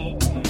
it.